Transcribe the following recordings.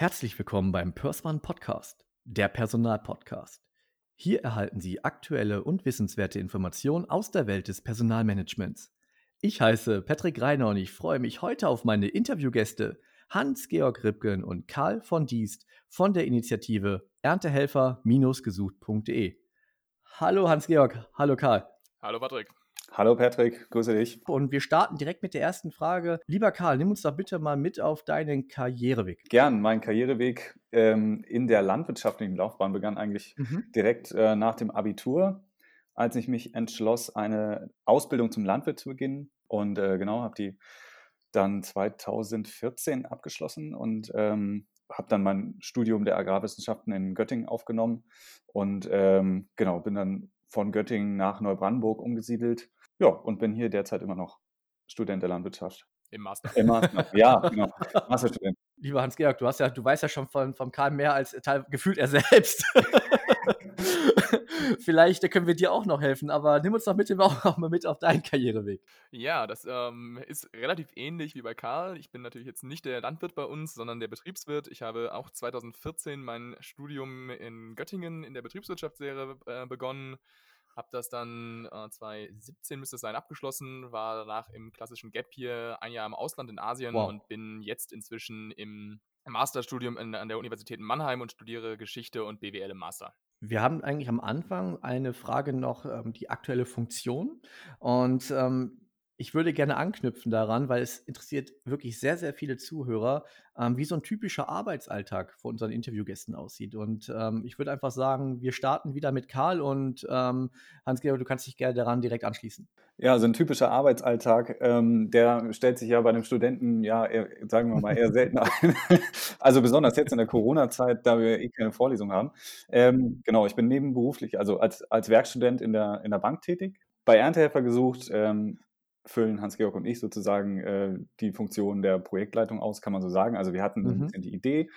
Herzlich willkommen beim Persman Podcast, der Personalpodcast. Hier erhalten Sie aktuelle und wissenswerte Informationen aus der Welt des Personalmanagements. Ich heiße Patrick Reiner und ich freue mich heute auf meine Interviewgäste Hans-Georg Ripken und Karl von Diest von der Initiative Erntehelfer-gesucht.de. Hallo Hans-Georg, hallo Karl. Hallo Patrick. Hallo Patrick, grüße dich. Und wir starten direkt mit der ersten Frage. Lieber Karl, nimm uns doch bitte mal mit auf deinen Karriereweg. Gern, mein Karriereweg ähm, in der landwirtschaftlichen Laufbahn begann eigentlich mhm. direkt äh, nach dem Abitur, als ich mich entschloss, eine Ausbildung zum Landwirt zu beginnen. Und äh, genau, habe die dann 2014 abgeschlossen und ähm, habe dann mein Studium der Agrarwissenschaften in Göttingen aufgenommen und ähm, genau bin dann von Göttingen nach Neubrandenburg umgesiedelt ja, und bin hier derzeit immer noch Student der Landwirtschaft. Im Master. Im Master, ja, genau. Masterstudent. Lieber Hans-Georg, du, ja, du weißt ja schon von, vom Karl mehr als Teil, gefühlt er selbst. Vielleicht können wir dir auch noch helfen, aber nimm uns doch bitte auch mal mit auf deinen Karriereweg. Ja, das ähm, ist relativ ähnlich wie bei Karl. Ich bin natürlich jetzt nicht der Landwirt bei uns, sondern der Betriebswirt. Ich habe auch 2014 mein Studium in Göttingen in der Betriebswirtschaftslehre äh, begonnen habe das dann äh, 2017 müsste es sein abgeschlossen, war danach im klassischen Gap hier ein Jahr im Ausland in Asien wow. und bin jetzt inzwischen im Masterstudium in, an der Universität in Mannheim und studiere Geschichte und BWL im Master. Wir haben eigentlich am Anfang eine Frage noch, ähm, die aktuelle Funktion. Und ähm, ich würde gerne anknüpfen daran, weil es interessiert wirklich sehr, sehr viele Zuhörer, ähm, wie so ein typischer Arbeitsalltag von unseren Interviewgästen aussieht. Und ähm, ich würde einfach sagen, wir starten wieder mit Karl und ähm, Hans-Georg, du kannst dich gerne daran direkt anschließen. Ja, so ein typischer Arbeitsalltag, ähm, der stellt sich ja bei einem Studenten, ja, eher, sagen wir mal, eher selten ein. also besonders jetzt in der Corona-Zeit, da wir eh keine Vorlesung haben. Ähm, genau, ich bin nebenberuflich, also als, als Werkstudent in der, in der Bank tätig bei Erntehelfer gesucht, ähm, füllen Hans-Georg und ich sozusagen äh, die Funktion der Projektleitung aus, kann man so sagen. Also wir hatten mhm. die Idee.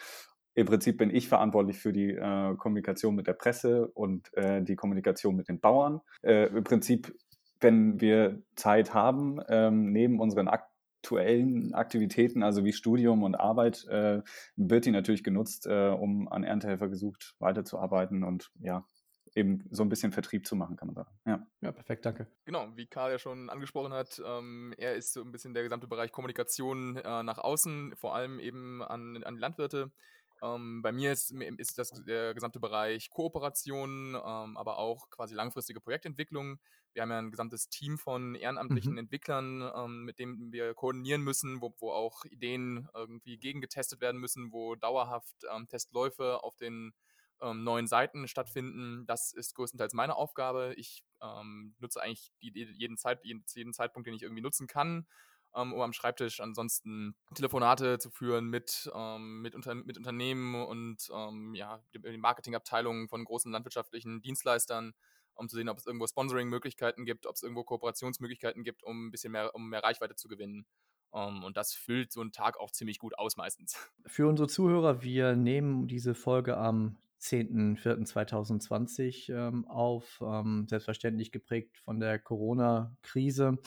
Im Prinzip bin ich verantwortlich für die äh, Kommunikation mit der Presse und äh, die Kommunikation mit den Bauern. Äh, Im Prinzip, wenn wir Zeit haben, ähm, neben unseren aktuellen Aktivitäten, also wie Studium und Arbeit, äh, wird die natürlich genutzt, äh, um an Erntehelfer gesucht weiterzuarbeiten und ja, eben so ein bisschen Vertrieb zu machen, kann man sagen. Ja, ja perfekt, danke. Genau, wie Karl ja schon angesprochen hat, ähm, er ist so ein bisschen der gesamte Bereich Kommunikation äh, nach außen, vor allem eben an, an Landwirte. Ähm, bei mir ist, ist das der gesamte Bereich Kooperation, ähm, aber auch quasi langfristige Projektentwicklung. Wir haben ja ein gesamtes Team von ehrenamtlichen mhm. Entwicklern, ähm, mit dem wir koordinieren müssen, wo, wo auch Ideen irgendwie gegengetestet werden müssen, wo dauerhaft ähm, Testläufe auf den ähm, neuen Seiten stattfinden. Das ist größtenteils meine Aufgabe. Ich ähm, nutze eigentlich jeden, Zeit, jeden, Zeitpunkt, den ich irgendwie nutzen kann, ähm, um am Schreibtisch ansonsten Telefonate zu führen mit, ähm, mit, Unter mit Unternehmen und ähm, ja, die Marketingabteilungen von großen landwirtschaftlichen Dienstleistern um zu sehen, ob es irgendwo Sponsoring-Möglichkeiten gibt, ob es irgendwo Kooperationsmöglichkeiten gibt, um ein bisschen mehr, um mehr Reichweite zu gewinnen. Um, ähm, und das füllt so einen Tag auch ziemlich gut aus meistens. Für unsere Zuhörer, wir nehmen diese Folge am 10.04.2020 ähm, auf, ähm, selbstverständlich geprägt von der Corona-Krise.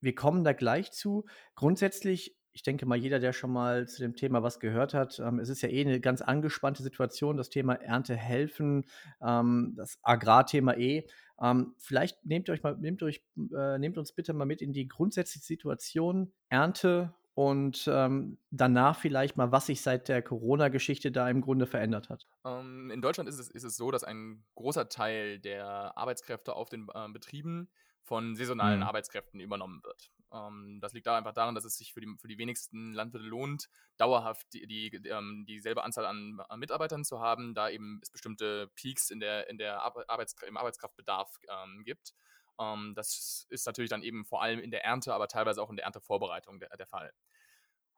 Wir kommen da gleich zu. Grundsätzlich, ich denke mal, jeder, der schon mal zu dem Thema was gehört hat, ähm, es ist ja eh eine ganz angespannte Situation, das Thema Ernte helfen, ähm, das Agrarthema eh. Ähm, vielleicht nehmt euch mal, nehmt euch, äh, nehmt uns bitte mal mit in die grundsätzliche Situation Ernte und ähm, danach vielleicht mal, was sich seit der Corona-Geschichte da im Grunde verändert hat. Ähm, in Deutschland ist es, ist es so, dass ein großer Teil der Arbeitskräfte auf den äh, Betrieben von saisonalen mhm. Arbeitskräften übernommen wird. Ähm, das liegt da einfach daran, dass es sich für die, für die wenigsten Landwirte lohnt, dauerhaft die, die, ähm, dieselbe Anzahl an, an, Mitarbeitern zu haben, da eben es bestimmte Peaks in der, in der Arbeits, im Arbeitskraftbedarf ähm, gibt. Ähm, das ist natürlich dann eben vor allem in der Ernte, aber teilweise auch in der Erntevorbereitung der, der Fall.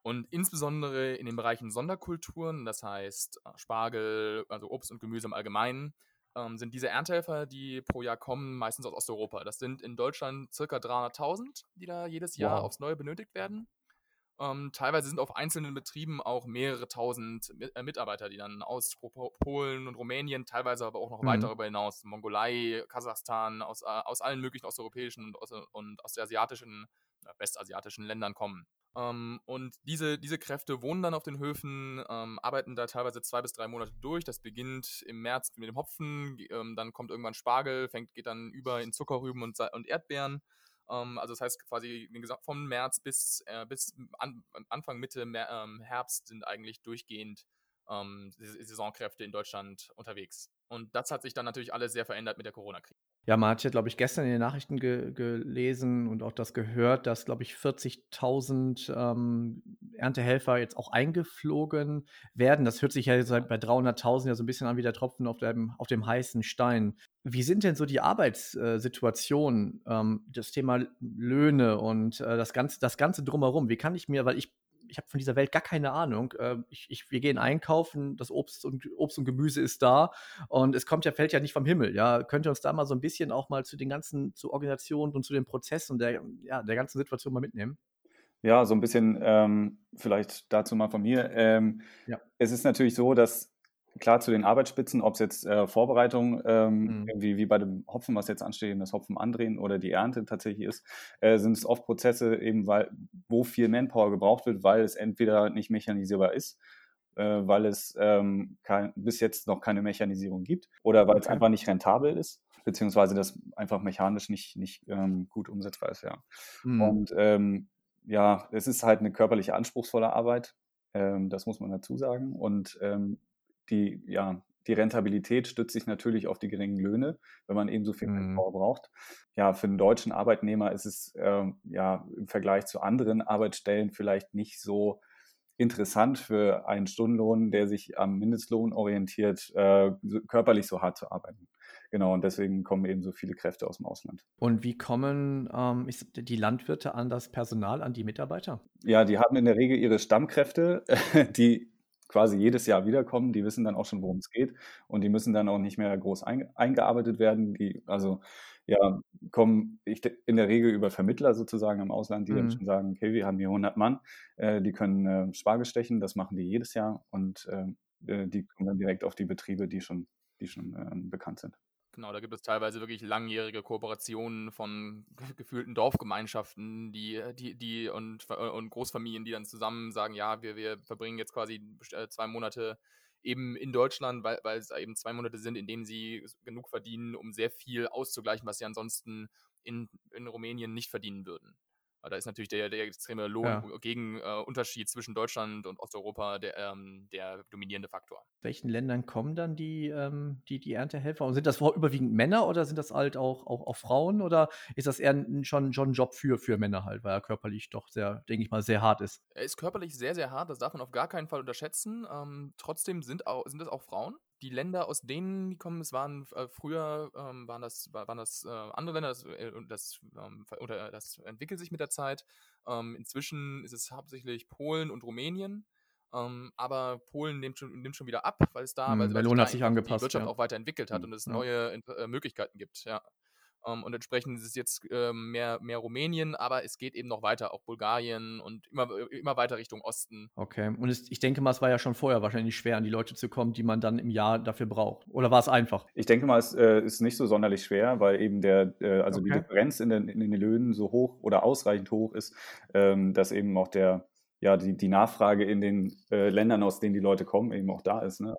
Und insbesondere in den Bereichen Sonderkulturen, das heißt äh, Spargel, also Obst und Gemüse im Allgemeinen, ähm, sind diese Erntehelfer, die pro Jahr kommen, meistens aus Osteuropa. Das sind in Deutschland circa 300.000, die da jedes Jahr wow. aufs Neue benötigt werden. Ähm, teilweise sind auf einzelnen Betrieben auch mehrere tausend äh, Mitarbeiter, die dann aus Polen und Rumänien, teilweise aber auch noch mhm. weiter darüber hinaus, Mongolei, Kasachstan, aus, äh, aus allen möglichen osteuropäischen und, und ostasiatischen, äh, westasiatischen Ländern kommen. Ähm, und diese, diese Kräfte wohnen dann auf den Höfen, ähm, arbeiten da teilweise zwei bis drei Monate durch. Das beginnt im März mit dem Hopfen, ähm, dann kommt irgendwann Spargel, fängt, geht dann über in Zuckerrüben und, und Erdbeeren. Ähm, also das heißt quasi vom März bis, äh, bis an, Anfang, Mitte ähm, Herbst sind eigentlich durchgehend ähm, Saisonkräfte in Deutschland unterwegs. Und das hat sich dann natürlich alles sehr verändert mit der Corona-Krise. Ja, man hat ja, glaube ich, gestern in den Nachrichten ge gelesen und auch das gehört, dass, glaube ich, 40.000 ähm, Erntehelfer jetzt auch eingeflogen werden. Das hört sich ja jetzt bei 300.000 ja so ein bisschen an wie der Tropfen auf dem, auf dem heißen Stein. Wie sind denn so die Arbeitssituationen, ähm, das Thema Löhne und äh, das, Ganze, das Ganze drumherum? Wie kann ich mir, weil ich ich habe von dieser Welt gar keine Ahnung. Ähm, ich, ich, wir gehen einkaufen, das Obst und, Obst und Gemüse ist da und es kommt ja, fällt ja nicht vom Himmel. Ja, könnt ihr uns da mal so ein bisschen auch mal zu den ganzen, zu Organisationen und zu den Prozessen der, ja, der ganzen Situation mal mitnehmen? Ja, so ein bisschen ähm, vielleicht dazu mal von mir. Ähm, ja. Es ist natürlich so, dass klar zu den Arbeitsspitzen, ob es jetzt äh, Vorbereitung, ähm, mhm. irgendwie wie bei dem Hopfen, was jetzt ansteht, das Hopfen andrehen oder die Ernte tatsächlich ist, äh, sind es oft Prozesse eben, weil, wo viel Manpower gebraucht wird, weil es entweder nicht mechanisierbar ist, äh, weil es ähm, kein, bis jetzt noch keine Mechanisierung gibt oder weil okay. es einfach nicht rentabel ist, beziehungsweise das einfach mechanisch nicht, nicht ähm, gut umsetzbar ist, ja. Mhm. Und ähm, ja, es ist halt eine körperliche anspruchsvolle Arbeit, ähm, das muss man dazu sagen. Und ähm, die, ja, die Rentabilität stützt sich natürlich auf die geringen Löhne, wenn man eben so viel mhm. Braucht. Ja, für einen deutschen Arbeitnehmer ist es äh, ja im Vergleich zu anderen Arbeitsstellen vielleicht nicht so interessant für einen Stundenlohn, der sich am Mindestlohn orientiert, äh, körperlich so hart zu arbeiten. Genau, und deswegen kommen eben so viele Kräfte aus dem Ausland. Und wie kommen ähm, die Landwirte an das Personal, an die Mitarbeiter? Ja, die haben in der Regel ihre Stammkräfte, die quasi jedes Jahr wiederkommen, die wissen dann auch schon, worum es geht und die müssen dann auch nicht mehr groß eingearbeitet werden. Die, also ja, kommen ich, in der Regel über Vermittler sozusagen im Ausland, die mhm. dann schon sagen, okay, wir haben hier 100 Mann, äh, die können äh, Spargel stechen, das machen die jedes Jahr und ähm, äh, die kommen dann direkt auf die Betriebe, die schon, die schon ähm, bekannt sind. Genau, da gibt es teilweise wirklich langjährige Kooperationen von gefühlten Dorfgemeinschaften, die, äh, die, die und, äh, und Großfamilien, die dann zusammen sagen, ja, wir, wir verbringen jetzt quasi äh, zwei Monate eben in Deutschland, weil, weil es eben zwei Monate sind, in denen sie genug verdienen, um sehr viel auszugleichen, was sie ansonsten in, in Rumänien nicht verdienen würden. Da ist natürlich der, der extreme Lohn ja. gegen äh, Unterschied zwischen Deutschland und Osteuropa der, ähm, der dominierende Faktor. Welchen Ländern kommen dann die, ähm, die, die Erntehelfer? Und sind das überwiegend Männer oder sind das halt auch, auch, auch Frauen? Oder ist das eher ein, schon, schon ein Job für, für Männer halt, weil er körperlich doch sehr, denke ich mal, sehr hart ist? Er ist körperlich sehr, sehr hart, das darf man auf gar keinen Fall unterschätzen. Ähm, trotzdem sind, auch, sind es auch Frauen die Länder, aus denen die kommen, es waren äh, früher ähm, waren das, waren das äh, andere Länder, das, äh, das, ähm, oder, das entwickelt sich mit der Zeit. Ähm, inzwischen ist es hauptsächlich Polen und Rumänien. Ähm, aber Polen nimmt schon, nimmt schon wieder ab, weil es da, hm, weil, weil hat sich angepasst, die Wirtschaft ja. auch weiterentwickelt hat hm, und es neue äh, Möglichkeiten gibt. Ja. Um, ähm, und entsprechend ist es jetzt ähm, mehr, mehr Rumänien, aber es geht eben noch weiter, auch Bulgarien und immer, immer weiter Richtung Osten. Okay, und es, ich denke mal, es war ja schon vorher wahrscheinlich schwer, an die Leute zu kommen, die man dann im Jahr dafür braucht. Oder war es einfach? Ich denke mal, es äh, ist nicht so sonderlich schwer, weil eben der, äh, also okay. die Differenz in den, in den Löhnen so hoch oder ausreichend hoch ist, ähm, dass eben auch der, ja, die, die Nachfrage in den äh, Ländern, aus denen die Leute kommen, eben auch da ist. Ne?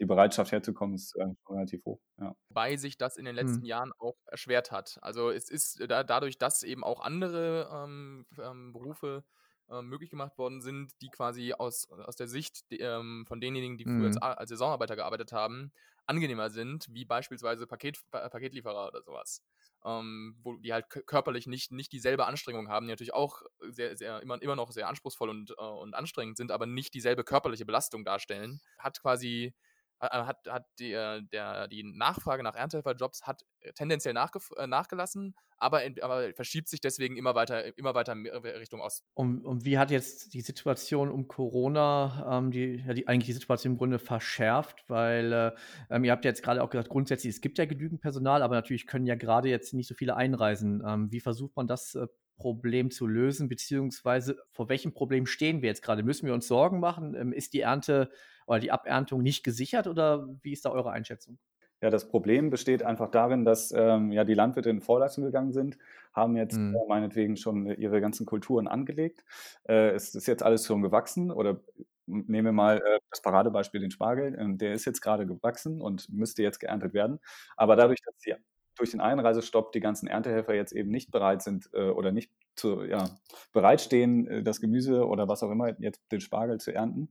Die Bereitschaft herzukommen ist äh, relativ hoch. Ja. Wobei sich das in den letzten hm. Jahren auch erschwert hat. Also es ist da, dadurch, dass eben auch andere ähm, ähm, Berufe ähm, möglich gemacht worden sind, die quasi aus, aus der Sicht die, ähm, von denjenigen, die früher als, mhm. als, Saisonarbeiter gearbeitet haben, angenehmer sind, wie beispielsweise Paket, Paketlieferer oder sowas. Ähm, wo die halt körperlich nicht, nicht dieselbe Anstrengung haben, die natürlich auch sehr, sehr, immer, immer noch sehr anspruchsvoll und, äh, und anstrengend sind, aber nicht dieselbe körperliche Belastung darstellen, hat quasi äh, hat, hat die, äh, der, die Nachfrage nach Erntehelferjobs hat äh, tendenziell nachgelassen, aber, aber verschiebt sich deswegen immer weiter, immer weiter Richtung Osten. Und, und wie hat jetzt die Situation um Corona ähm, die, ja, die, eigentlich die Situation im Grunde verschärft? Weil äh, ähm, ihr habt ja jetzt gerade auch gesagt, grundsätzlich, es gibt ja genügend Personal, aber natürlich können ja gerade jetzt nicht so viele einreisen. Ähm, wie versucht man das äh, Problem zu lösen, beziehungsweise vor welchem Problem stehen wir jetzt gerade? Müssen wir uns Sorgen machen? Ähm, ist die Ernte oder die Aberntung nicht gesichert oder wie ist da eure Einschätzung? Ja, das Problem besteht einfach darin, dass ähm, ja die Landwirte in Vorleistung gegangen sind, haben jetzt Mhm. äh, meinetwegen schon ihre ganzen Kulturen angelegt. Äh, es ist jetzt alles schon gewachsen oder nehmen wir mal äh, das Paradebeispiel den Spargel. Ähm, der ist jetzt gerade gewachsen und müsste jetzt geerntet werden. Aber dadurch, dass die durch den Einreisestopp die ganzen Erntehelfer jetzt eben nicht bereit sind äh, oder nicht zu, ja, bereitstehen, äh, das Gemüse oder was auch immer, jetzt den Spargel zu ernten,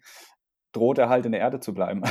droht er halt in der Erde zu bleiben.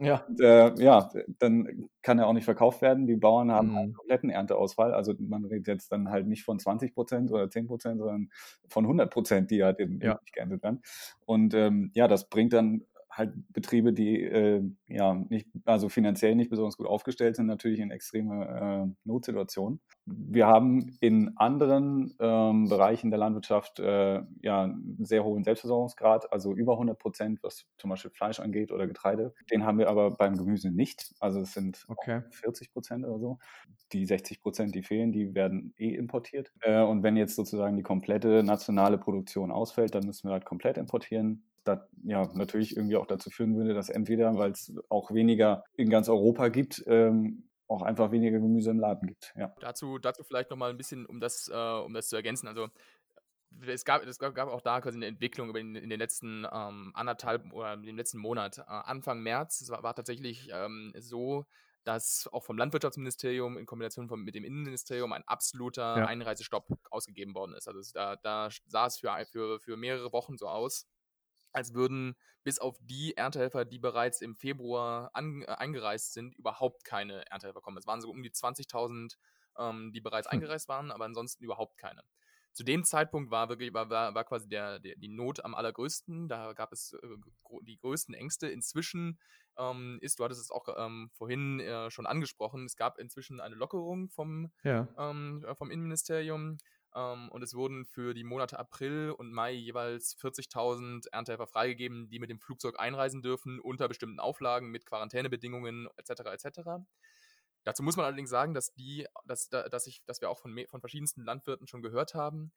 Ja. Und, äh, ja, dann kann er auch nicht verkauft werden. Die Bauern haben einen Mhm. kompletten Ernteausfall. Also man redet jetzt dann halt nicht von 20 Prozent oder 10 Prozent, sondern von 100 Prozent, die halt eben Ja. nicht geerntet werden. Und ähm, ja, das bringt dann halt Betriebe, die äh, ja nicht, also finanziell nicht besonders gut aufgestellt sind, natürlich in extreme äh, Notsituationen. Wir haben in anderen ähm, Bereichen der Landwirtschaft äh, ja einen sehr hohen Selbstversorgungsgrad, also über 100 Prozent, was zum Beispiel Fleisch angeht oder Getreide. Den haben wir aber beim Gemüse nicht. Also es sind Okay. 40 Prozent oder so. Die 60 Prozent, die fehlen, die werden eh importiert. Äh, und wenn jetzt sozusagen die komplette nationale Produktion ausfällt, dann müssen wir halt komplett importieren. Das ja natürlich irgendwie auch dazu führen würde, dass entweder, weil es auch weniger in ganz Europa gibt, ähm, auch einfach weniger Gemüse im Laden gibt. Ja. Dazu, dazu vielleicht nochmal ein bisschen, um das, äh, um das zu ergänzen. Also es gab, es gab auch da quasi eine Entwicklung in, in den letzten ähm, anderthalb oder in dem letzten Monat. Äh, Anfang März war, war tatsächlich ähm, so, dass auch vom Landwirtschaftsministerium in Kombination von, mit dem Innenministerium ein absoluter Ja. Einreisestopp ausgegeben worden ist. Also es, da, da sah es für, für, für mehrere Wochen so aus, als würden bis auf die Erntehelfer, die bereits im Februar an, äh, eingereist sind, überhaupt keine Erntehelfer kommen. Es waren so um die 20.000, ähm, die bereits Hm. eingereist waren, aber ansonsten überhaupt keine. Zu dem Zeitpunkt war wirklich war, war, war quasi der, der, die Not am allergrößten. Da gab es äh, die größten Ängste. Inzwischen ähm, ist, du hattest es auch ähm, vorhin äh, schon angesprochen, es gab inzwischen eine Lockerung vom, Ja. ähm, äh, vom Innenministerium. Ähm, und es wurden für die Monate April und Mai jeweils 40.000 Erntehelfer freigegeben, die mit dem Flugzeug einreisen dürfen, unter bestimmten Auflagen, mit Quarantänebedingungen etc. etc. Dazu muss man allerdings sagen, dass die, dass, da- dass ich, dass wir auch von, von verschiedensten Landwirten schon gehört haben,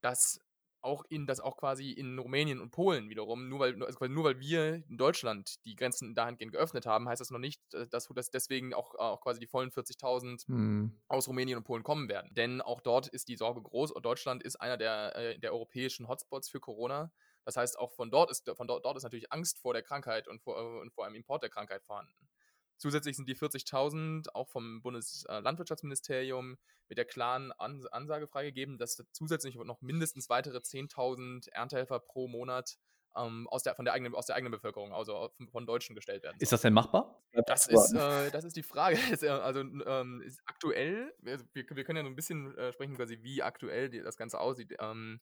dass auch in, dass auch quasi in Rumänien und Polen wiederum, nur weil, also nur weil wir in Deutschland die Grenzen dahingehend geöffnet haben, heißt das noch nicht, äh, dass, dass deswegen auch, auch quasi die vollen 40.000 Hm. aus Rumänien und Polen kommen werden. Denn auch dort ist die Sorge groß und Deutschland ist einer der, äh, der europäischen Hotspots für Corona. Das heißt, auch von dort ist, von dort, dort ist natürlich Angst vor der Krankheit und vor, äh, und vor einem Import der Krankheit vorhanden. Zusätzlich sind die 40.000 auch vom Bundeslandwirtschaftsministerium mit der klaren An Ansage freigegeben, dass zusätzlich noch mindestens weitere 10.000 Erntehelfer pro Monat ähm, aus, der, von der eigenen, aus der eigenen Bevölkerung, also von, von Deutschen gestellt werden. Ist das denn machbar? Das ist, äh, das ist die Frage. Äh, also ähm, ist aktuell, also wir, wir können ja so ein bisschen äh, sprechen, quasi, wie aktuell die, das Ganze aussieht. Ähm,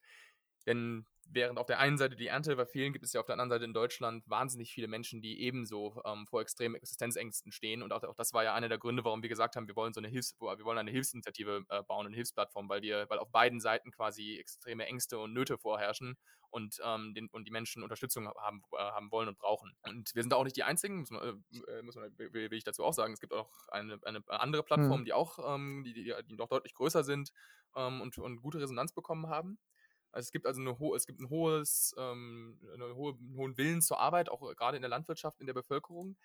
denn während auf der einen Seite die Erntehelfer fehlen, gibt es ja auf der anderen Seite in Deutschland wahnsinnig viele Menschen, die ebenso ähm, vor extremen Existenzängsten stehen. Und auch, auch das war ja einer der Gründe, warum wir gesagt haben, wir wollen so eine Hilfs wir wollen eine Hilfsinitiative äh, bauen, eine Hilfsplattform, weil wir, weil auf beiden Seiten quasi extreme Ängste und Nöte vorherrschen und, ähm, den, und die Menschen Unterstützung haben, äh, haben wollen und brauchen. Und wir sind da auch nicht die Einzigen, muss man, äh, muss man, will, will ich dazu auch sagen. Es gibt auch eine, eine andere Plattform, Mhm. die auch, ähm, die, die, die noch deutlich größer sind ähm, und, und gute Resonanz bekommen haben. Also es gibt also eine ho es gibt ein hohes, ähm, eine hohe, einen hohen Willen zur Arbeit, auch gerade in der Landwirtschaft, in der Bevölkerung.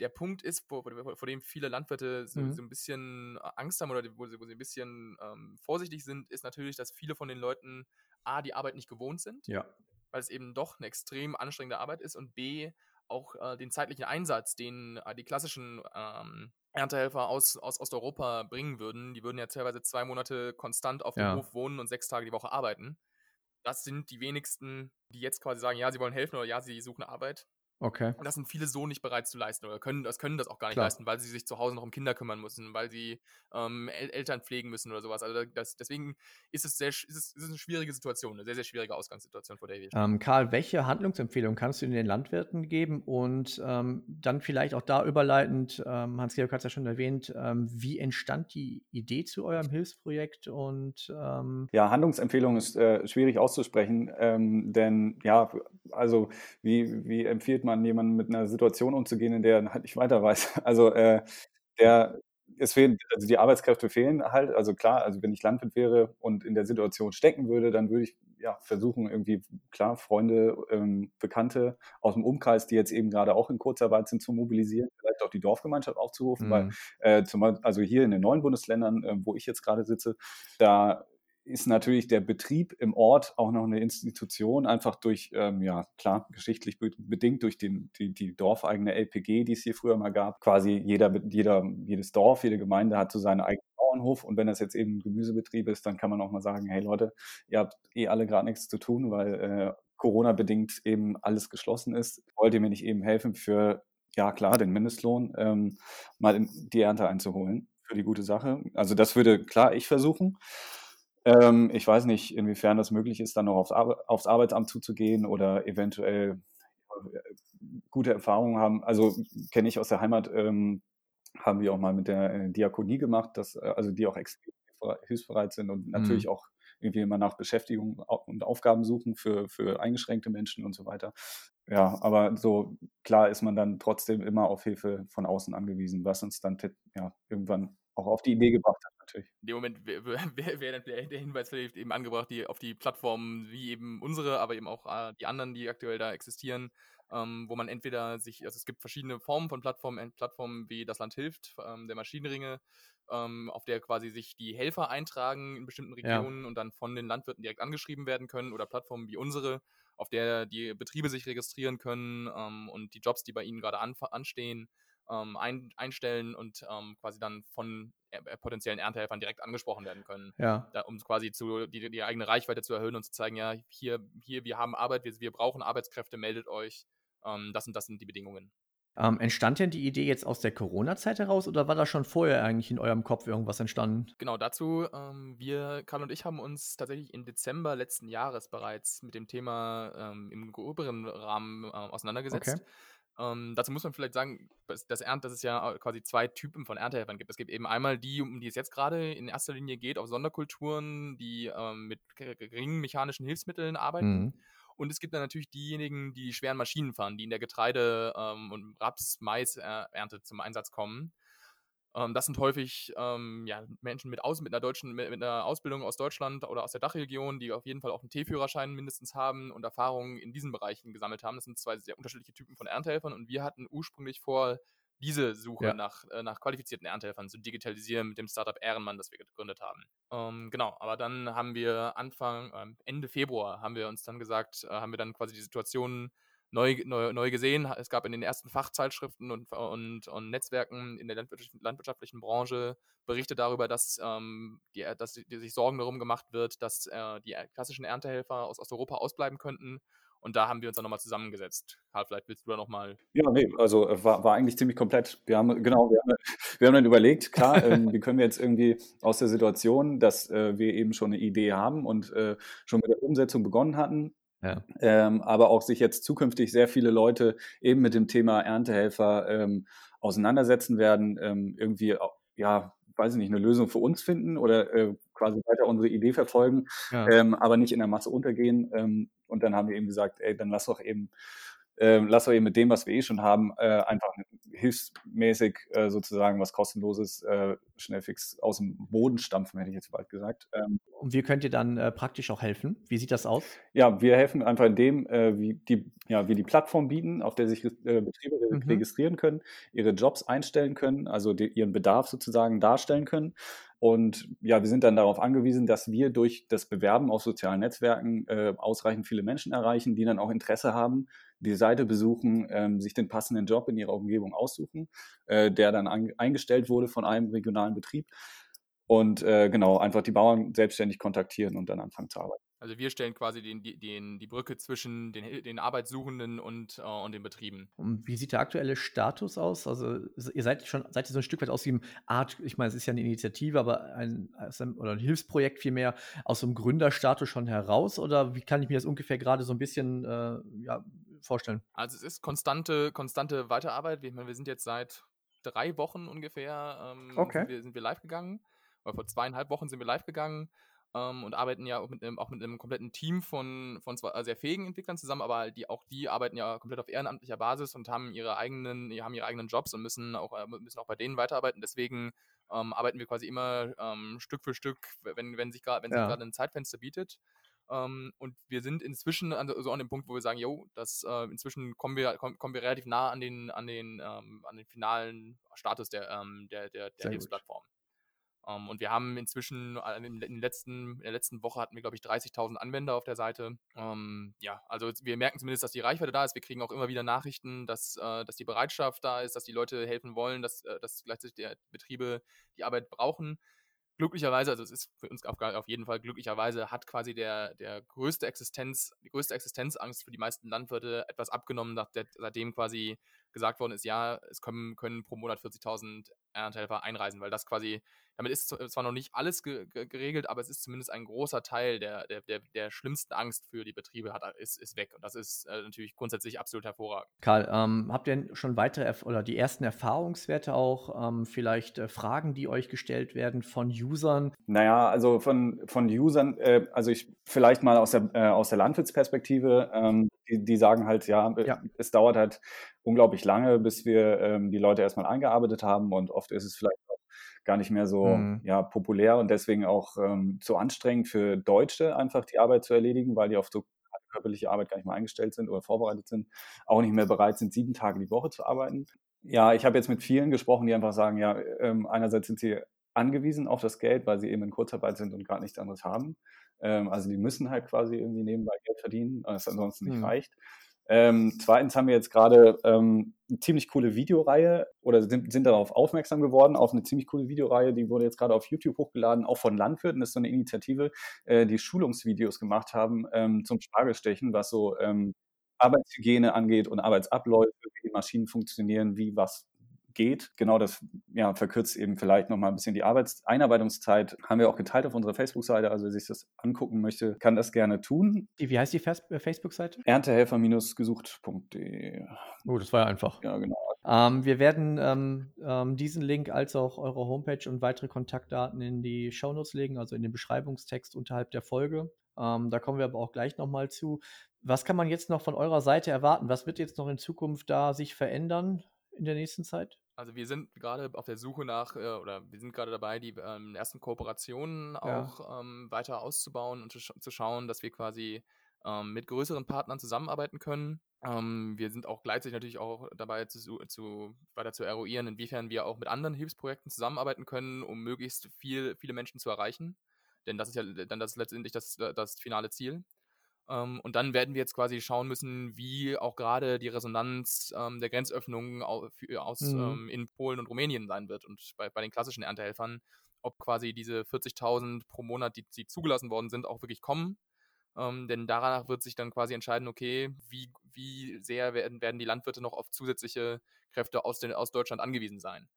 Der Punkt ist, vor, vor vor dem viele Landwirte so, Mhm. so ein bisschen Angst haben oder wo sie, wo sie ein bisschen ähm, vorsichtig sind, ist natürlich, dass viele von den Leuten A, die Arbeit nicht gewohnt sind, Ja. weil es eben doch eine extrem anstrengende Arbeit ist und B, auch äh, den zeitlichen Einsatz, den äh, die klassischen ähm, Erntehelfer aus, aus Osteuropa bringen würden. Die würden ja teilweise zwei Monate konstant auf dem Ja. Hof wohnen und sechs Tage die Woche arbeiten. Das sind die wenigsten, die jetzt quasi sagen, ja, sie wollen helfen oder ja, sie suchen Arbeit. Okay. Und das sind viele so nicht bereit zu leisten oder können das, können das auch gar nicht Klar. leisten, weil sie sich zu Hause noch um Kinder kümmern müssen, weil sie ähm, El Eltern pflegen müssen oder sowas. Also das, deswegen ist es, sehr, ist, es, ist es eine schwierige Situation, eine sehr, sehr schwierige Ausgangssituation, vor der wir stehen. Ähm, Karl, welche Handlungsempfehlung kannst du den Landwirten geben und ähm, dann vielleicht auch da überleitend, ähm, Hans-Georg hat es ja schon erwähnt, ähm, wie entstand die Idee zu eurem Hilfsprojekt und ähm, Ja, Handlungsempfehlung ist äh, schwierig auszusprechen, ähm, denn ja, also wie, wie empfiehlt man jemandem mit einer Situation umzugehen, in der er halt nicht weiter weiß? Also äh, der, es fehlen, also die Arbeitskräfte fehlen halt, also klar, also wenn ich Landwirt wäre und in der Situation stecken würde, dann würde ich ja versuchen, irgendwie, klar, Freunde, ähm, Bekannte aus dem Umkreis, die jetzt eben gerade auch in Kurzarbeit sind, zu mobilisieren, vielleicht auch die Dorfgemeinschaft aufzurufen, mhm. weil äh, zum, also hier in den neuen Bundesländern, äh, wo ich jetzt gerade sitze, da ist natürlich der Betrieb im Ort auch noch eine Institution, einfach durch, ähm, ja klar, geschichtlich bedingt durch den, die, die dorfeigene LPG, die es hier früher mal gab. Quasi jeder, jeder, jedes Dorf, jede Gemeinde hat so seinen eigenen Bauernhof und wenn das jetzt eben ein Gemüsebetrieb ist, dann kann man auch mal sagen, hey Leute, ihr habt eh alle gerade nichts zu tun, weil äh, Corona-bedingt eben alles geschlossen ist. Wollt ihr mir nicht eben helfen für, ja klar, den Mindestlohn, ähm, mal die Ernte einzuholen für die gute Sache? Also das würde klar ich versuchen. Ähm, ich weiß nicht, inwiefern das möglich ist, dann noch aufs, Ar aufs Arbeitsamt zuzugehen oder eventuell gute Erfahrungen haben. Also kenne ich aus der Heimat, ähm, haben wir auch mal mit der äh, Diakonie gemacht, dass, äh, also die auch extrem hilfsbereit sind und natürlich mhm. auch irgendwie immer nach Beschäftigung und Aufgaben suchen für, für eingeschränkte Menschen und so weiter. Ja, aber so klar ist man dann trotzdem immer auf Hilfe von außen angewiesen, was uns dann ja, irgendwann auch auf die Idee gebracht hat, natürlich. In dem Moment wäre wär, der, der Hinweis vielleicht eben angebracht, die auf die Plattformen wie eben unsere, aber eben auch äh, die anderen, die aktuell da existieren, ähm, wo man entweder sich, also es gibt verschiedene Formen von Plattformen, Plattformen wie das Land hilft, ähm, der Maschinenringe, ähm, auf der quasi sich die Helfer eintragen in bestimmten Regionen ja. und dann von den Landwirten direkt angeschrieben werden können oder Plattformen wie unsere, auf der die Betriebe sich registrieren können ähm, und die Jobs, die bei ihnen gerade an, anstehen, ähm, ein, einstellen und ähm, quasi dann von äh, potenziellen Erntehelfern direkt angesprochen werden können. Ja. Da, um quasi zu, die, die eigene Reichweite zu erhöhen und zu zeigen, ja, hier, hier, wir haben Arbeit, wir, wir brauchen Arbeitskräfte, meldet euch. Ähm, das und das sind die Bedingungen. Ähm, entstand denn die Idee jetzt aus der Corona-Zeit heraus oder war da schon vorher eigentlich in eurem Kopf irgendwas entstanden? Genau, dazu, ähm, wir, Karl und ich, haben uns tatsächlich im Dezember letzten Jahres bereits mit dem Thema ähm, im gröberen Rahmen äh, auseinandergesetzt. Okay. Ähm, dazu muss man vielleicht sagen, das Ernte, dass es ja quasi zwei Typen von Erntehelfern gibt. Es gibt eben einmal die, um die es jetzt gerade in erster Linie geht, auf Sonderkulturen, die ähm, mit geringen mechanischen Hilfsmitteln arbeiten. Mhm. Und es gibt dann natürlich diejenigen, die schweren Maschinen fahren, die in der Getreide- ähm, und Raps-, Mais-Ernte zum Einsatz kommen. Ähm, das sind häufig ähm, ja, Menschen mit, aus, mit, einer deutschen, mit, mit, einer Ausbildung aus Deutschland oder aus der Dachregion, die auf jeden Fall auch einen T-Führerschein mindestens haben und Erfahrungen in diesen Bereichen gesammelt haben. Das sind zwei sehr unterschiedliche Typen von Erntehelfern und wir hatten ursprünglich vor, diese Suche ja. nach, äh, nach qualifizierten Erntehelfern zu digitalisieren mit dem Startup Ehrenmann, das wir gegründet haben. Ähm, genau, aber dann haben wir Anfang, äh, Ende Februar haben wir uns dann gesagt, äh, haben wir dann quasi die Situation neu, neu, neu gesehen. Es gab in den ersten Fachzeitschriften und, und, und Netzwerken in der landwirtschaftlichen, landwirtschaftlichen Branche Berichte darüber, dass, ähm, die, dass die, die sich Sorgen darum gemacht wird, dass äh, die klassischen Erntehelfer aus Osteuropa ausbleiben könnten. Und da haben wir uns dann nochmal zusammengesetzt. Karl, vielleicht willst du da nochmal. Ja, nee, also äh, war, war eigentlich ziemlich komplett. Wir haben, genau, wir haben, wir haben dann überlegt, klar, ähm, wie können wir jetzt irgendwie aus der Situation, dass äh, wir eben schon eine Idee haben und äh, schon mit der Umsetzung begonnen hatten, ja. Ähm, aber auch sich jetzt zukünftig sehr viele Leute eben mit dem Thema Erntehelfer ähm, auseinandersetzen werden, ähm, irgendwie, ja, weiß ich nicht, eine Lösung für uns finden oder äh, quasi weiter unsere Idee verfolgen, ja. ähm, aber nicht in der Masse untergehen. Ähm, und dann haben wir eben gesagt, ey, dann lass doch eben äh, lass doch eben mit dem, was wir eh schon haben, äh, einfach hilfsmäßig äh, sozusagen was kostenloses, äh, schnell fix aus dem Boden stampfen, hätte ich jetzt bald gesagt. Ähm, Und wie könnt ihr dann äh, praktisch auch helfen? Wie sieht das aus? Ja, wir helfen einfach in dem, äh, wie, die, ja, wie die Plattform bieten, auf der sich Betriebe mhm. registrieren können, ihre Jobs einstellen können, also die, ihren Bedarf sozusagen darstellen können. Und ja, wir sind dann darauf angewiesen, dass wir durch das Bewerben auf sozialen Netzwerken äh, ausreichend viele Menschen erreichen, die dann auch Interesse haben, die Seite besuchen, ähm, sich den passenden Job in ihrer Umgebung aussuchen, äh, der dann an, eingestellt wurde von einem regionalen Betrieb. Und äh, genau, einfach die Bauern selbstständig kontaktieren und dann anfangen zu arbeiten. Also wir stellen quasi den, den, die Brücke zwischen den, den Arbeitssuchenden und, äh, und den Betrieben. Und wie sieht der aktuelle Status aus? Also ihr seid schon seid ihr so ein Stück weit aus dem Art, ich meine, es ist ja eine Initiative, aber ein, oder ein Hilfsprojekt vielmehr aus dem Gründerstatus schon heraus? Oder wie kann ich mir das ungefähr gerade so ein bisschen äh, ja, vorstellen? Also es ist konstante, konstante Weiterarbeit. Wir, wir sind jetzt seit drei Wochen ungefähr ähm, okay. sind, wir, sind wir live gegangen. Oder vor zweieinhalb Wochen sind wir live gegangen ähm, und arbeiten ja auch mit, einem, auch mit einem kompletten Team von, von zwar sehr fähigen Entwicklern zusammen, aber die, auch die arbeiten ja komplett auf ehrenamtlicher Basis und haben ihre eigenen, haben ihre eigenen Jobs und müssen auch, äh, müssen auch bei denen weiterarbeiten. Deswegen ähm, arbeiten wir quasi immer ähm, Stück für Stück, wenn, wenn sich gerade wenn ja. ein Zeitfenster bietet. Ähm, und wir sind inzwischen an, so an dem Punkt, wo wir sagen, jo, das äh, inzwischen kommen wir, komm, kommen wir relativ nah an den, an den, ähm, an den finalen Status der, ähm, der, der, der Hilfsplattform. Ähm, und wir haben inzwischen in, den letzten, in der letzten Woche hatten wir, glaube ich, 30.000 Anwender auf der Seite. Ähm, ja, also wir merken zumindest, dass die Reichweite da ist. Wir kriegen auch immer wieder Nachrichten, dass, äh, dass die Bereitschaft da ist, dass die Leute helfen wollen, dass, äh, dass gleichzeitig die Betriebe die Arbeit brauchen glücklicherweise, also es ist für uns auf, auf, jeden Fall glücklicherweise, hat quasi der, der größte Existenz, die größte Existenzangst für die meisten Landwirte etwas abgenommen, seitdem quasi gesagt worden ist, ja, es können, können pro Monat 40.000 Erntehelfer einreisen, weil das quasi, damit ist zwar noch nicht alles ge geregelt, aber es ist zumindest ein großer Teil der, der, der, der schlimmsten Angst für die Betriebe hat, ist, ist weg. Und das ist äh, natürlich grundsätzlich absolut hervorragend. Karl, ähm, habt ihr schon weitere oder die ersten Erfahrungswerte auch, ähm, vielleicht äh, Fragen, die euch gestellt werden von Usern? Naja, also von, von Usern, äh, also ich vielleicht mal aus der, äh, aus der Landwirtsperspektive, ähm, die, die sagen halt, ja, ja, es dauert halt unglaublich lange, bis wir ähm, die Leute erstmal eingearbeitet haben und oft ist es vielleicht auch gar nicht mehr so mhm. ja, populär und deswegen auch ähm, zu anstrengend für Deutsche einfach die Arbeit zu erledigen, weil die auf so körperliche Arbeit gar nicht mehr eingestellt sind oder vorbereitet sind, auch nicht mehr bereit sind, sieben Tage die Woche zu arbeiten. Ja, ich habe jetzt mit vielen gesprochen, die einfach sagen, ja, ähm, einerseits sind sie angewiesen auf das Geld, weil sie eben in Kurzarbeit sind und gar nichts anderes haben. Ähm, also die müssen halt quasi irgendwie nebenbei Geld verdienen, was ansonsten nicht mhm. reicht. Ähm, zweitens haben wir jetzt gerade ähm, eine ziemlich coole Videoreihe oder sind, sind, darauf aufmerksam geworden, auf eine ziemlich coole Videoreihe, die wurde jetzt gerade auf YouTube hochgeladen, auch von Landwirten. Das ist so eine Initiative, äh, die Schulungsvideos gemacht haben ähm, zum Spargelstechen, was so ähm, Arbeitshygiene angeht und Arbeitsabläufe, wie die Maschinen funktionieren, wie was geht. Genau das ja, verkürzt eben vielleicht nochmal ein bisschen die Arbeits Einarbeitungszeit. Haben wir auch geteilt auf unserer Facebook-Seite. Also wer sich das angucken möchte, kann das gerne tun. Wie heißt die äh, Facebook-Seite? Erntehelfer-gesucht.de. Oh, das war ja einfach. Ja, genau. Ähm, wir werden ähm, ähm, diesen Link als auch eure Homepage und weitere Kontaktdaten in die Shownotes legen, also in den Beschreibungstext unterhalb der Folge. Ähm, da kommen wir aber auch gleich nochmal zu. Was kann man jetzt noch von eurer Seite erwarten? Was wird jetzt noch in Zukunft da sich verändern in der nächsten Zeit? Also wir sind gerade auf der Suche nach, äh, oder wir sind gerade dabei, die ähm, ersten Kooperationen auch ja. ähm, weiter auszubauen und zu, zu, schauen, dass wir quasi ähm, mit größeren Partnern zusammenarbeiten können. Ähm, wir sind auch gleichzeitig natürlich auch dabei, zu, zu, weiter zu eruieren, inwiefern wir auch mit anderen Hilfsprojekten zusammenarbeiten können, um möglichst viel, viele Menschen zu erreichen. Denn das ist ja dann das letztendlich das, das finale Ziel. Ähm, und dann werden wir jetzt quasi schauen müssen, wie auch gerade die Resonanz ähm, der Grenzöffnungen au aus mhm. ähm, in Polen und Rumänien sein wird. Und bei, bei den klassischen Erntehelfern, ob quasi diese 40.000 pro Monat, die, die, zugelassen worden sind, auch wirklich kommen. Ähm, denn danach wird sich dann quasi entscheiden, okay, wie, wie sehr werden, werden die Landwirte noch auf zusätzliche Kräfte aus, den, aus Deutschland angewiesen sein.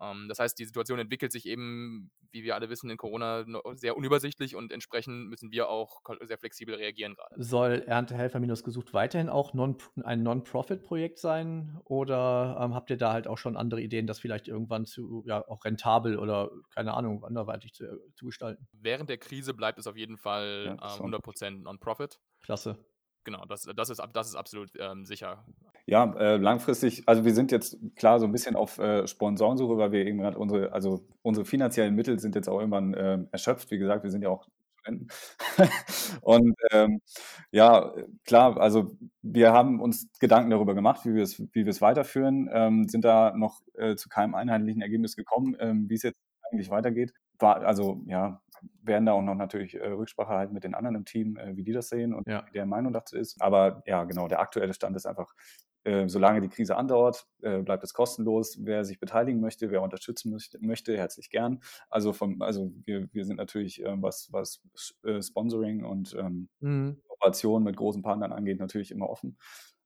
Ähm, das heißt, die Situation entwickelt sich eben, wie wir alle wissen, in Corona sehr unübersichtlich und entsprechend müssen wir auch sehr flexibel reagieren gerade. Soll Erntehelfer minus gesucht weiterhin auch non, ein Non-Profit-Projekt sein oder ähm, habt ihr da halt auch schon andere Ideen, das vielleicht irgendwann zu, ja, auch rentabel oder keine Ahnung, anderweitig zu, äh, zu gestalten? Während der Krise bleibt es auf jeden Fall ja, ähm, 100% Non-Profit. Klasse. Genau, das, das, ist, das ist absolut ähm, sicher. Ja, äh, langfristig, also wir sind jetzt klar so ein bisschen auf äh, Sponsorensuche, weil wir gerade unsere, also unsere finanziellen Mittel sind jetzt auch irgendwann äh, erschöpft. Wie gesagt, wir sind ja auch Studenten. und ähm, ja, klar, also wir haben uns Gedanken darüber gemacht, wie wir es, wie wir es weiterführen, ähm, sind da noch äh, zu keinem einheitlichen Ergebnis gekommen, ähm, wie es jetzt eigentlich weitergeht. War, also ja, werden da auch noch natürlich äh, Rücksprache halten mit den anderen im Team, äh, wie die das sehen und ja. wie deren Meinung dazu ist. Aber ja, genau, der aktuelle Stand ist einfach, äh, solange die Krise andauert, äh, bleibt es kostenlos. Wer sich beteiligen möchte, wer unterstützen möchte, möchte herzlich gern. Also vom, also wir, wir sind natürlich, ähm, was, was äh, Sponsoring und ähm, mhm. Mit großen Partnern angeht, natürlich immer offen.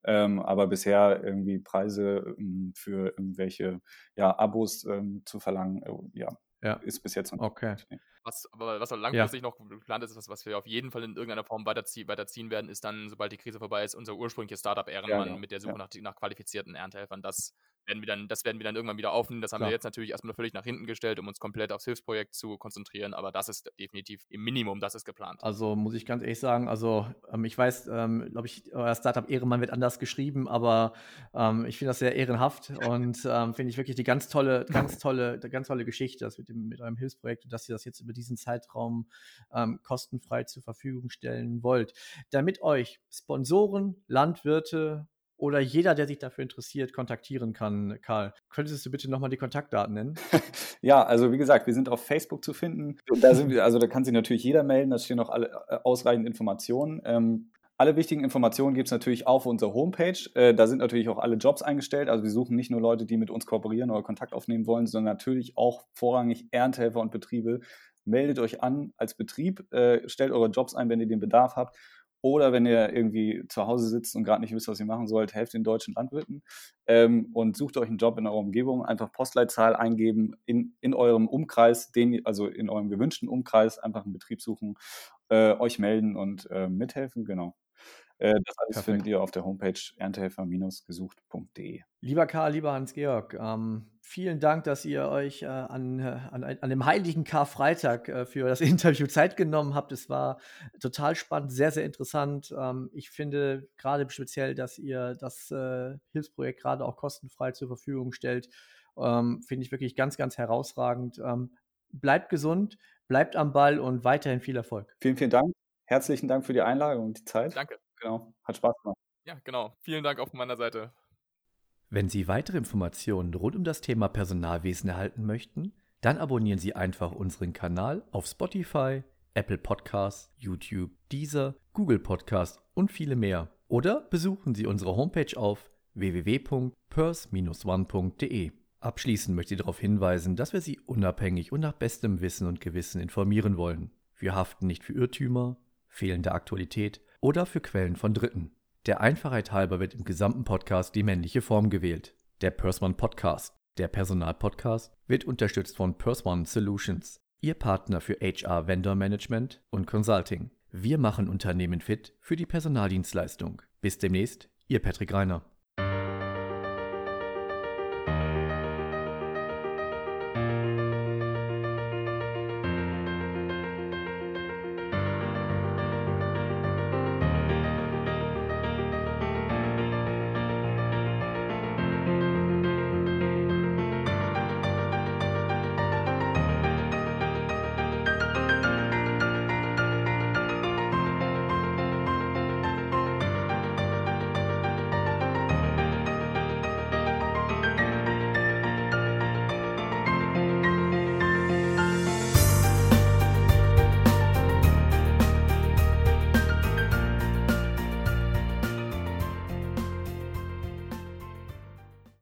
Ähm, aber bisher irgendwie Preise ähm, für irgendwelche ja, Abos ähm, zu verlangen, äh, ja, ja. ist bis jetzt noch okay. Was aber was langfristig ja. noch geplant ist, was, was wir auf jeden Fall in irgendeiner Form weiterzie weiterziehen werden, ist dann, sobald die Krise vorbei ist, unser ursprüngliches Startup Ehrenmann ja, genau. mit der Suche nach, nach, qualifizierten Erntehelfern. Das werden wir dann, das werden wir dann irgendwann wieder aufnehmen. Das haben Klar. wir jetzt natürlich erstmal völlig nach hinten gestellt, um uns komplett aufs Hilfsprojekt zu konzentrieren. Aber das ist definitiv im Minimum, das ist geplant. Also muss ich ganz ehrlich sagen, also ähm, ich weiß, ähm, glaube ich, euer Startup Ehrenmann wird anders geschrieben, aber ähm, ich finde das sehr ehrenhaft und ähm, finde ich wirklich die ganz tolle, ganz tolle, ganz tolle Geschichte, das mit dem mit eurem Hilfsprojekt und dass ihr das jetzt über diesen Zeitraum ähm, kostenfrei zur Verfügung stellen wollt, damit euch Sponsoren, Landwirte oder jeder, der sich dafür interessiert, kontaktieren kann. Karl, könntest du bitte nochmal die Kontaktdaten nennen? Ja, also wie gesagt, wir sind auf Facebook zu finden. Da sind wir, also da kann sich natürlich jeder melden, da stehen noch alle äh, ausreichend Informationen. Ähm, alle wichtigen Informationen gibt es natürlich auf unserer Homepage. Äh, da sind natürlich auch alle Jobs eingestellt. Also wir suchen nicht nur Leute, die mit uns kooperieren oder Kontakt aufnehmen wollen, sondern natürlich auch vorrangig Erntehelfer und Betriebe. Meldet euch an als Betrieb, äh, stellt eure Jobs ein, wenn ihr den Bedarf habt. Oder wenn ihr irgendwie zu Hause sitzt und gerade nicht wisst, was ihr machen sollt, helft den deutschen Landwirten ähm, und sucht euch einen Job in eurer Umgebung. Einfach Postleitzahl eingeben in, in eurem Umkreis, den, also in eurem gewünschten Umkreis, einfach einen Betrieb suchen, äh, euch melden und äh, mithelfen. Genau. Äh, das alles Perfekt. findet ihr auf der Homepage erntehelfer-gesucht.de. Lieber Karl, lieber Hans-Georg, ähm, vielen Dank, dass ihr euch äh, an, äh, an, an dem heiligen Karfreitag äh, für das Interview Zeit genommen habt. Es war total spannend, sehr, sehr interessant. Ähm, ich finde gerade speziell, dass ihr das äh, Hilfsprojekt gerade auch kostenfrei zur Verfügung stellt, ähm, finde ich wirklich ganz, ganz herausragend. Ähm, bleibt gesund, bleibt am Ball und weiterhin viel Erfolg. Vielen, vielen Dank. Herzlichen Dank für die Einladung und die Zeit. Danke. Genau, hat Spaß gemacht. Ja, genau. Vielen Dank auch von meiner Seite. Wenn Sie weitere Informationen rund um das Thema Personalwesen erhalten möchten, dann abonnieren Sie einfach unseren Kanal auf Spotify, Apple Podcasts, YouTube, Deezer, Google Podcasts und viele mehr. Oder besuchen Sie unsere Homepage auf www.pers-one.de. Abschließend möchte ich darauf hinweisen, dass wir Sie unabhängig und nach bestem Wissen und Gewissen informieren wollen. Wir haften nicht für Irrtümer, fehlende Aktualität oder für Quellen von Dritten. Der Einfachheit halber wird im gesamten Podcast die männliche Form gewählt. Der Persone Podcast, der Personalpodcast, wird unterstützt von Persone Solutions, Ihr Partner für HR Vendor Management und Consulting. Wir machen Unternehmen fit für die Personaldienstleistung. Bis demnächst, Ihr Patrick Reiner.